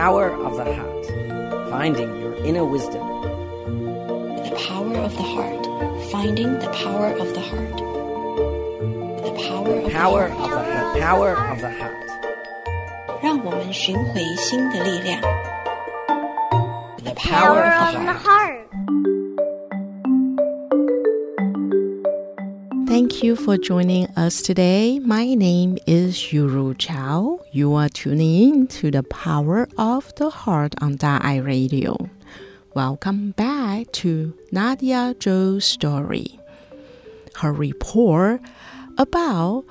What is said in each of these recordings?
power of the heart, finding your inner wisdom. The power of the heart, finding the power of the heart. The power of Power the of heart. the, the power of the heart. 让我们寻回心的力量。The power power of of the the heart. Thank you for joining us today. My name is Yuru Chao. You are tuning in to the Power of the Heart on Da Ai Radio. Welcome back to Nadia Zhou's story. Her report about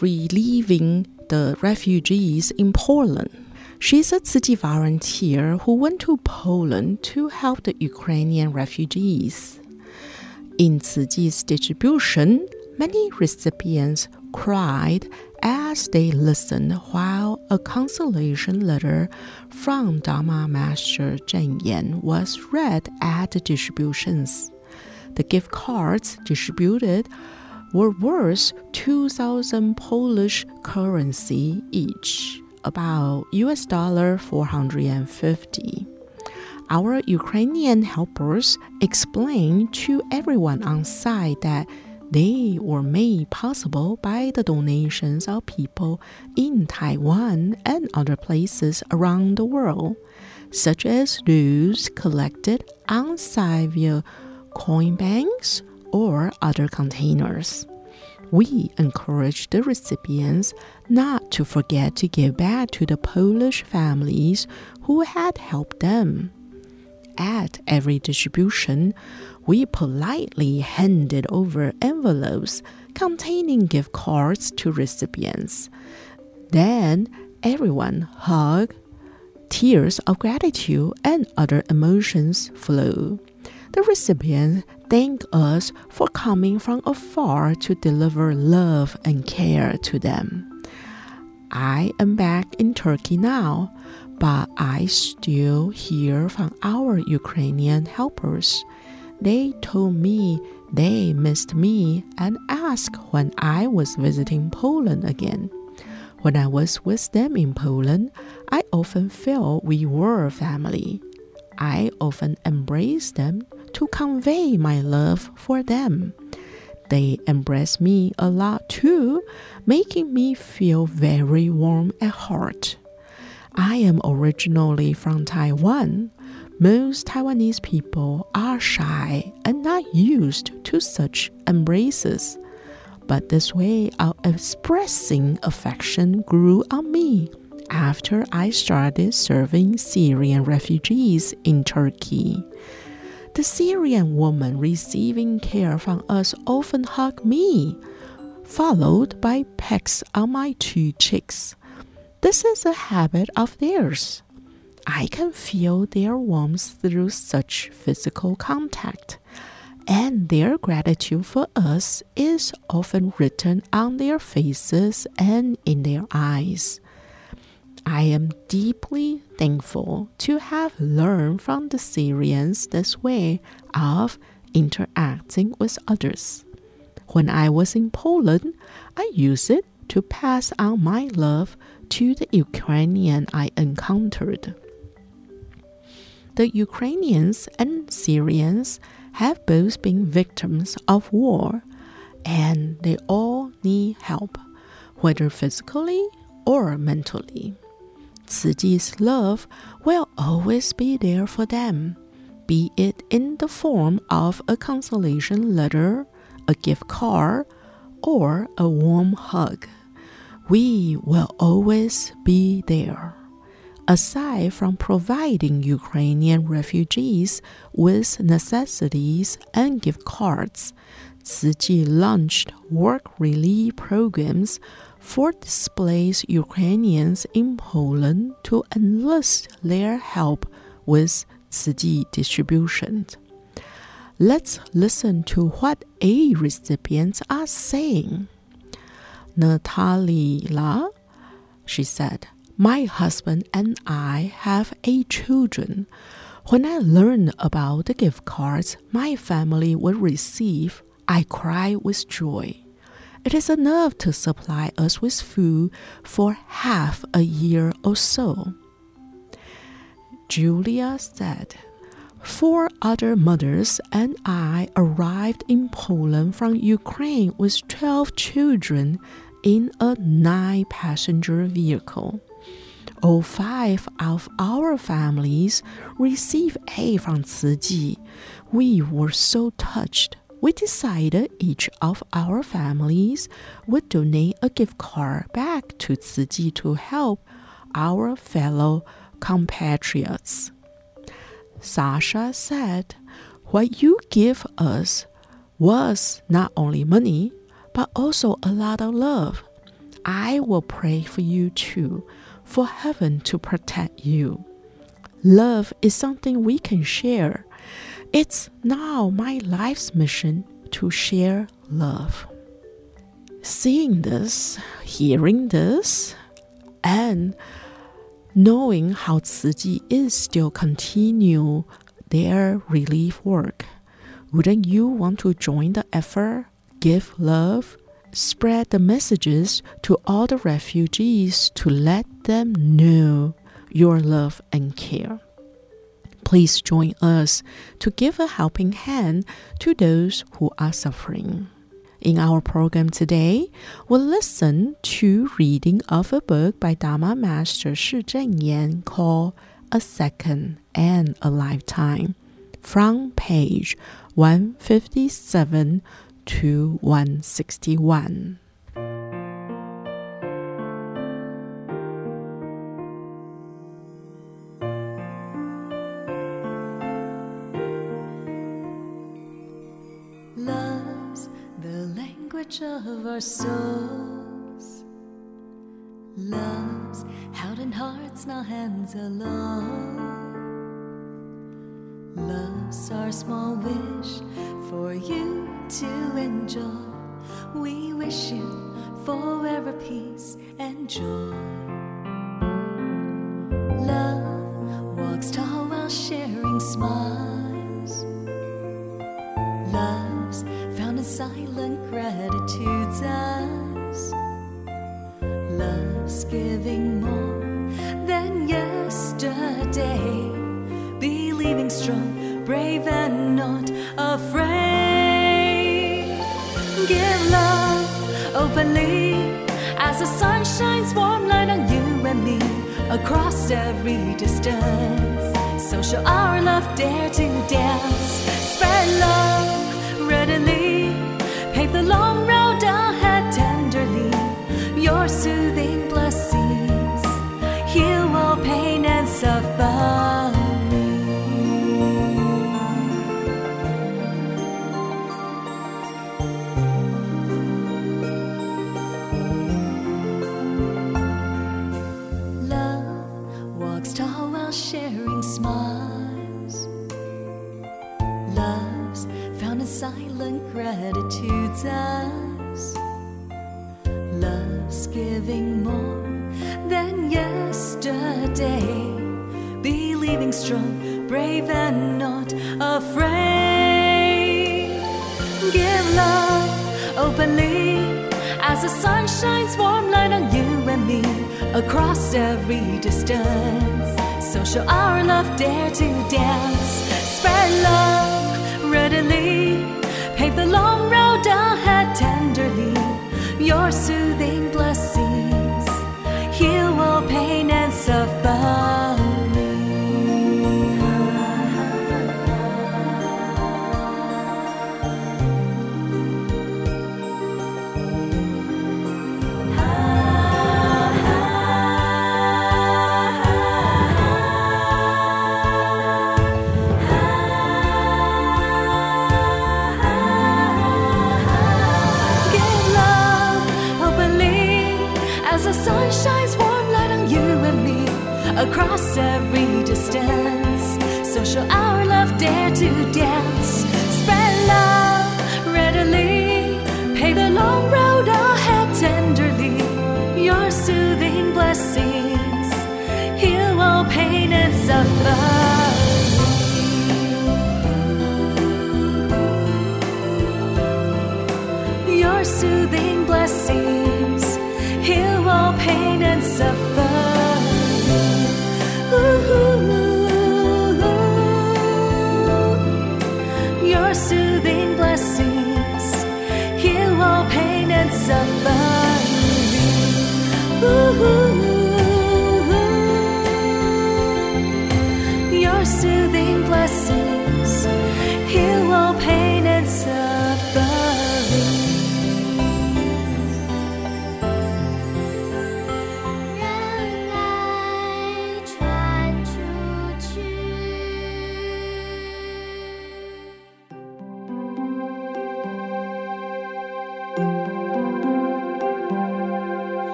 relieving the refugees in Poland. She's a Tzu Chi volunteer who went to Poland to help the Ukrainian refugees. In Tzu Chi's distribution, many recipients cried as they listened while a consolation letter from Dharma Master Zheng Yan was read at the distributions. The gift cards distributed were worth 2,000 Polish currency each, about US dollar 450. Our Ukrainian helpers explained to everyone on site that they were made possible by the donations of people in Taiwan and other places around the world, such as those collected on site via coin banks or other containers. We encourage the recipients not to forget to give back to the Polish families who had helped them. At every distribution, we politely handed over envelopes containing gift cards to recipients. Then everyone hugged, tears of gratitude and other emotions flow. The recipients thank us for coming from afar to deliver love and care to them. I am back in Turkey now, but I still hear from our Ukrainian helpers. They told me they missed me and asked when I was visiting Poland again. When I was with them in Poland, I often felt we were family. I often embraced them to convey my love for them. They embraced me a lot too, making me feel very warm at heart. I am originally from Taiwan. Most Taiwanese people are shy and not used to such embraces. But this way of expressing affection grew on me after I started serving Syrian refugees in Turkey. The Syrian woman receiving care from us often hug me, followed by pecks on my two cheeks. This is a habit of theirs. I can feel their warmth through such physical contact, and their gratitude for us is often written on their faces and in their eyes. I am deeply thankful to have learned from the Syrians this way of interacting with others. When I was in Poland, I used it to pass on my love to the Ukrainian I encountered. The Ukrainians and Syrians have both been victims of war, and they all need help, whether physically or mentally. Tzu love will always be there for them, be it in the form of a consolation letter, a gift card, or a warm hug. We will always be there. Aside from providing Ukrainian refugees with necessities and gift cards, Chi launched work relief programs for displaced Ukrainians in Poland to enlist their help with Chi distribution. Let's listen to what A recipients are saying. Natalia, she said, my husband and I have eight children. When I learned about the gift cards my family would receive, I cried with joy. It is enough to supply us with food for half a year or so. Julia said, Four other mothers and I arrived in Poland from Ukraine with 12 children in a nine passenger vehicle. All five of our families received aid from Chi. We were so touched. We decided each of our families would donate a gift card back to Chi to help our fellow compatriots. Sasha said, What you give us was not only money, but also a lot of love. I will pray for you too, for heaven to protect you. Love is something we can share. It's now my life's mission to share love. Seeing this, hearing this, and knowing how Tzu is still continue their relief work, wouldn't you want to join the effort, give love, spread the messages to all the refugees to let them know your love and care? Please join us to give a helping hand to those who are suffering. In our program today, we'll listen to reading of a book by Dharma Master Shi Zhenyan called A Second and a Lifetime from page 157 to 161. Love's the language of our souls. Love's held in hearts, not hands alone. Love's our small wish to enjoy. We wish you forever peace and joy. Love walks tall while sharing smiles. Love's found in silent gratitude's eyes. Love's giving more than yesterday. Believing strong, brave, and not afraid. Give love openly as the sun shines warm light on you and me across every distance. So show our love, dare to dance. Spread love readily. Pave the long road gratitude's eyes. Love's giving more than yesterday. Believing strong, brave, and not afraid. Give love openly as the sun shines warm light on you and me across every distance. So show our love, dare to dance. Spread love readily. Pave the long road ahead tenderly. Your soothing blessings heal all pain and suffering.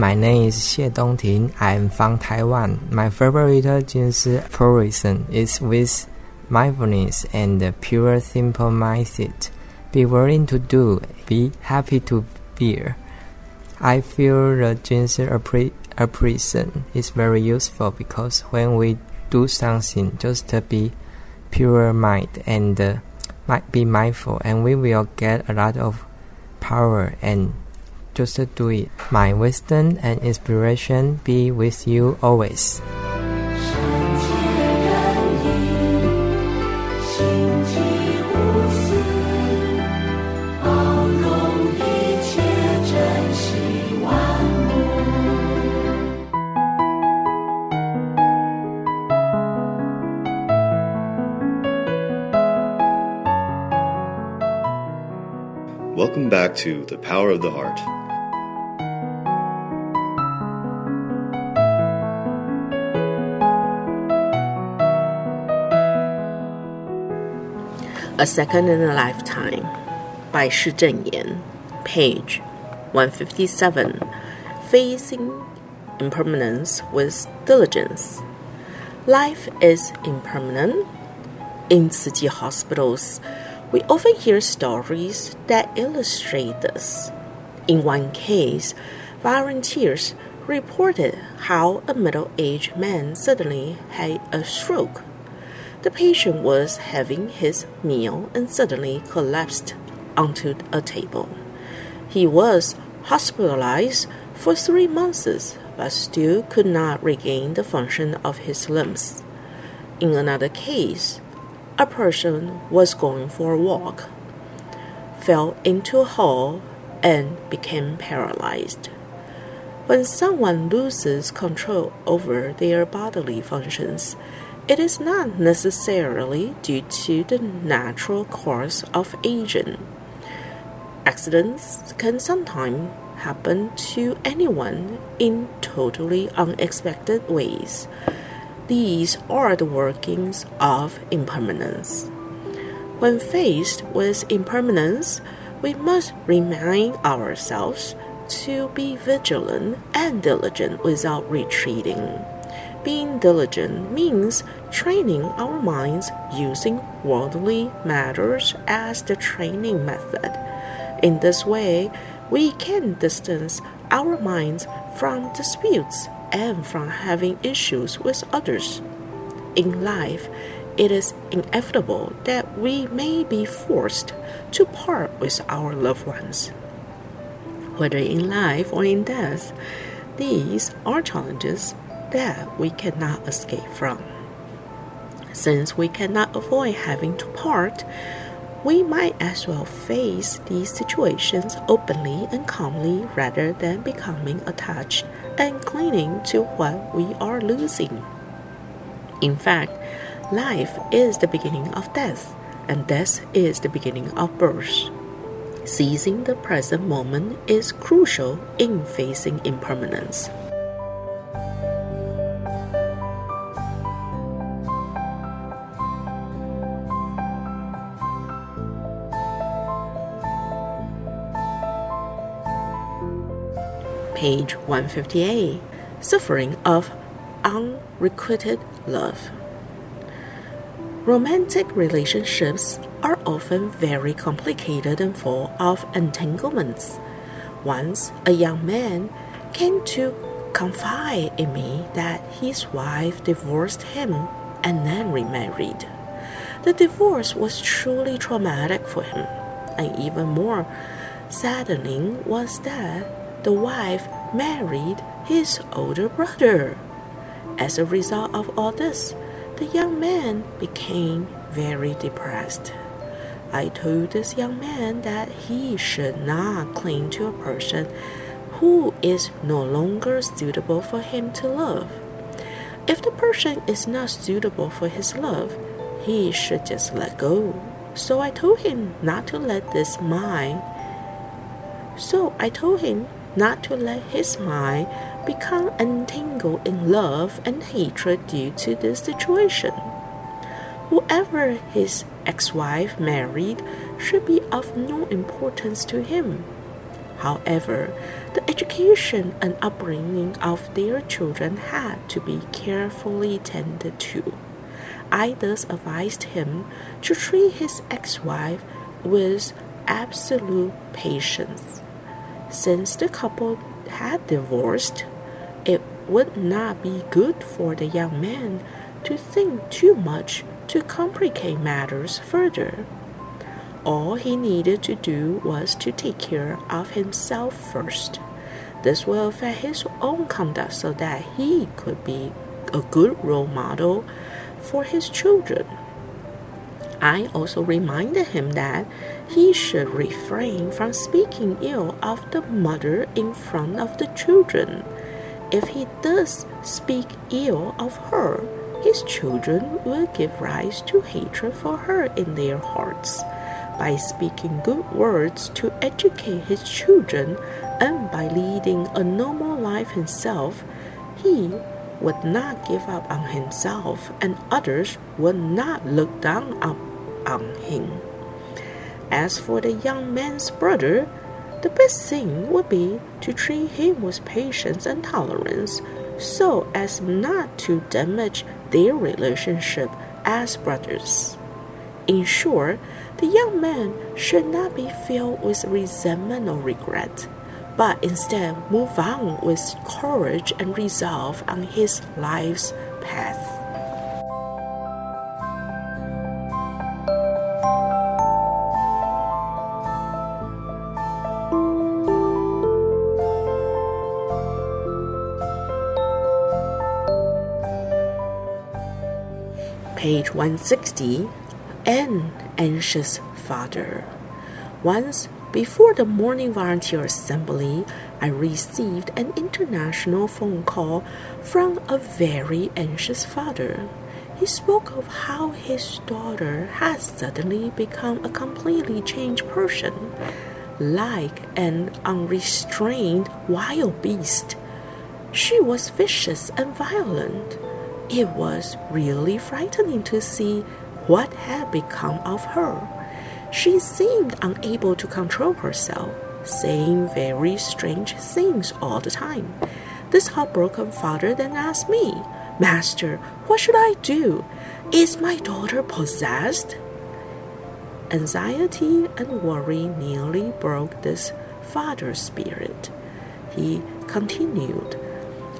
My name is Xie Dongting. I am from Taiwan. My favorite Jing Si aphorism is with mindfulness and pure simple mindset. Be willing to do, be happy to bear. I feel the Jing Si appre- aphorism is very useful because when we do something, just be pure mind and uh, might be mindful, and we will get a lot of power and just do it. My wisdom and inspiration be with you always. Welcome back to The Power of the Heart. A Second and a Lifetime by Shi Zhenyan, page 157. Facing impermanence with diligence. Life is impermanent. In Tzu Chi hospitals, we often hear stories that illustrate this. In one case, volunteers reported how a middle aged man suddenly had a stroke. The patient was having his meal and suddenly collapsed onto a table. He was hospitalized for three months but still could not regain the function of his limbs. In another case, a person was going for a walk, fell into a hole, and became paralyzed. When someone loses control over their bodily functions, it is not necessarily due to the natural course of aging. Accidents can sometimes happen to anyone in totally unexpected ways. These are the workings of impermanence. When faced with impermanence, we must remind ourselves to be vigilant and diligent without retreating. Being diligent means training our minds using worldly matters as the training method. In this way, we can distance our minds from disputes and from having issues with others. In life, it is inevitable that we may be forced to part with our loved ones. Whether in life or in death, these are challenges that we cannot escape from. Since we cannot avoid having to part, we might as well face these situations openly and calmly rather than becoming attached and clinging to what we are losing. In fact, life is the beginning of death, and death is the beginning of birth. Seizing the present moment is crucial in facing impermanence. Page 158 Suffering of Unrequited Love. Romantic relationships are often very complicated and full of entanglements. Once a young man came to confide in me that his wife divorced him and then remarried. The divorce was truly traumatic for him, and even more saddening was that the wife married his older brother. As a result of all this, the young man became very depressed. I told this young man that he should not cling to a person who is no longer suitable for him to love. If the person is not suitable for his love, he should just let go. So I told him not to let this mind. So I told him not to let his mind become entangled in love and hatred due to this situation. Whoever his ex wife married should be of no importance to him. However, the education and upbringing of their children had to be carefully tended to. I thus advised him to treat his ex wife with absolute patience. Since the couple had divorced, it would not be good for the young man to think too much to complicate matters further. All he needed to do was to take care of himself first. This will affect his own conduct so that he could be a good role model for his children. I also reminded him that he should refrain from speaking ill of the mother in front of the children. If he does speak ill of her, his children will give rise to hatred for her in their hearts. By speaking good words to educate his children and by leading a normal life himself, he would not give up on himself and others would not look down on him. As for the young man's brother, the best thing would be to treat him with patience and tolerance so as not to damage their relationship as brothers. In short, the young man should not be filled with resentment or regret, but instead move on with courage and resolve on his life's path. 160 An Anxious Father. Once, before the morning volunteer assembly, I received an international phone call from a very anxious father. He spoke of how his daughter had suddenly become a completely changed person, like an unrestrained wild beast. She was vicious and violent. It was really frightening to see what had become of her. She seemed unable to control herself, saying very strange things all the time. This heartbroken father then asked me, Master, what should I do? Is my daughter possessed? Anxiety and worry nearly broke this father's spirit. He continued,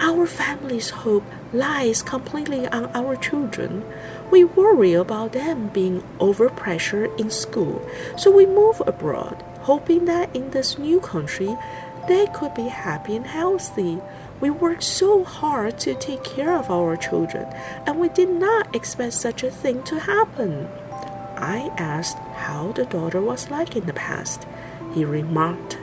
Our family's hope lies completely on our children. We worry about them being overpressured in school, so we move abroad, hoping that in this new country they could be happy and healthy. We worked so hard to take care of our children, and we did not expect such a thing to happen. I asked how the daughter was like in the past. He remarked,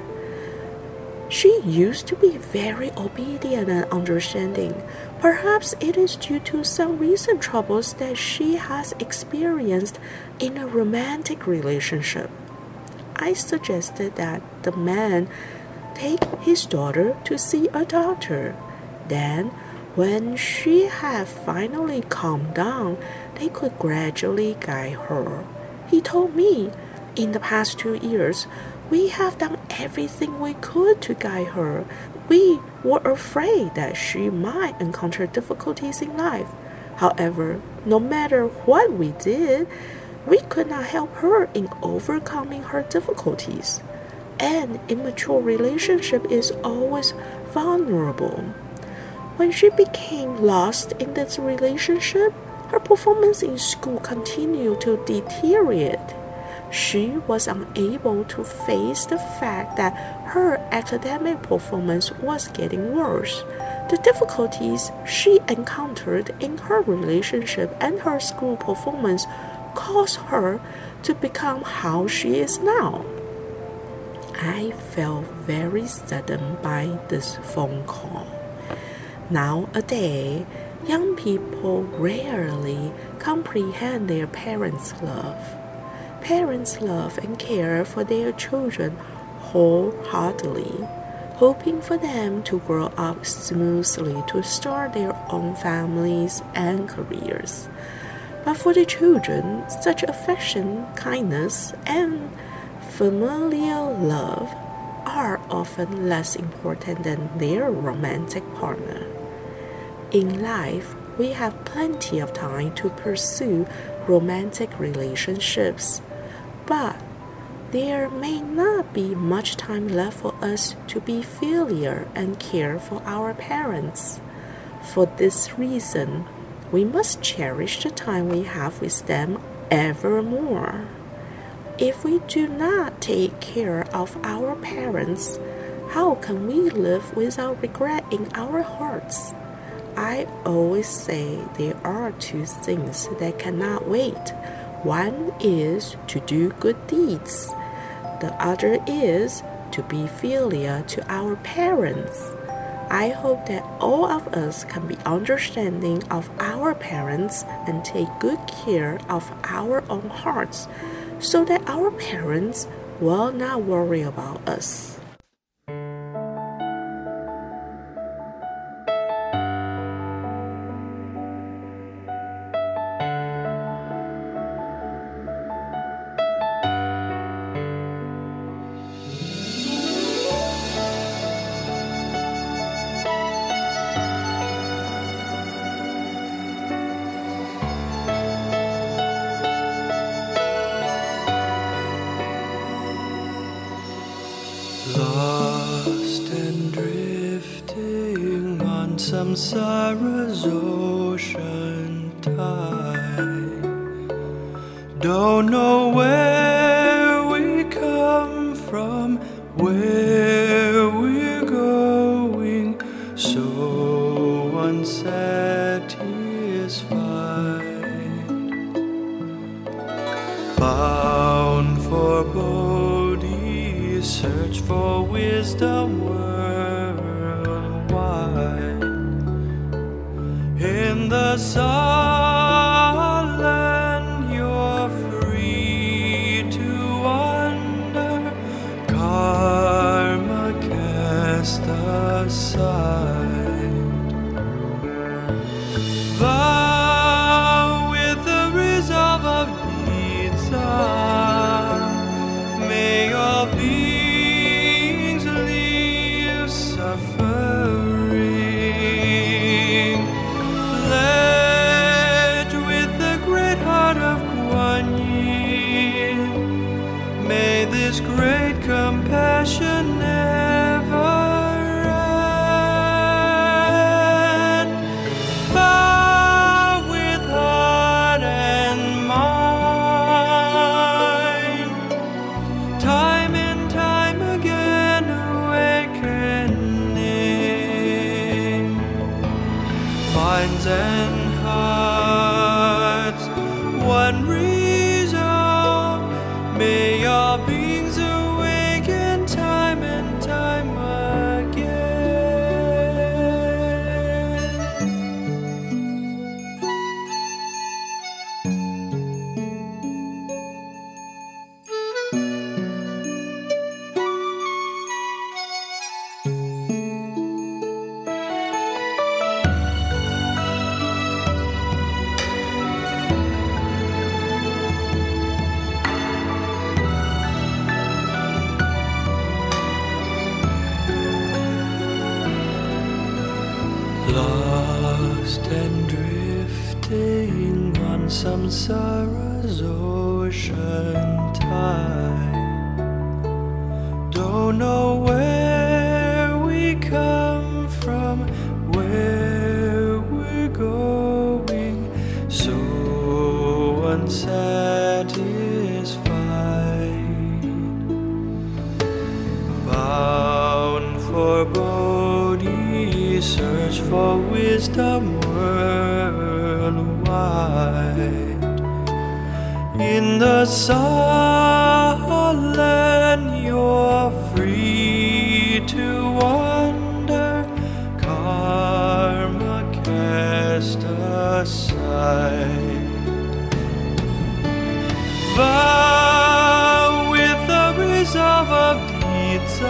she used to be very obedient and understanding. Perhaps it is due to some recent troubles that she has experienced in a romantic relationship. I suggested that the man take his daughter to see a doctor. Then, when she had finally calmed down, they could gradually guide her. He told me, in the past two years, we have done everything we could to guide her. We were afraid that she might encounter difficulties in life. However, no matter what we did, we could not help her in overcoming her difficulties. An immature relationship is always vulnerable. When she became lost in this relationship, her performance in school continued to deteriorate she was unable to face the fact that her academic performance was getting worse. The difficulties she encountered in her relationship and her school performance caused her to become how she is now. I felt very saddened by this phone call. Nowadays, young people rarely comprehend their parents' love. Parents love and care for their children wholeheartedly, hoping for them to grow up smoothly to start their own families and careers. But for the children, such affection, kindness, and familial love are often less important than their romantic partner. In life, we have plenty of time to pursue romantic relationships, but there may not be much time left for us to be filial and care for our parents. For this reason, we must cherish the time we have with them evermore. If we do not take care of our parents, how can we live without regret in our hearts? I always say there are two things that cannot wait. One is to do good deeds, the other is to be filial to our parents. I hope that all of us can be understanding of our parents and take good care of our own hearts so that our parents will not worry about us. The sun, Lost and drifting on samsara's ocean tide. Don't know for wisdom worldwide. In the silent, you're free to wander, karma cast aside. Vow with the resolve of deeds.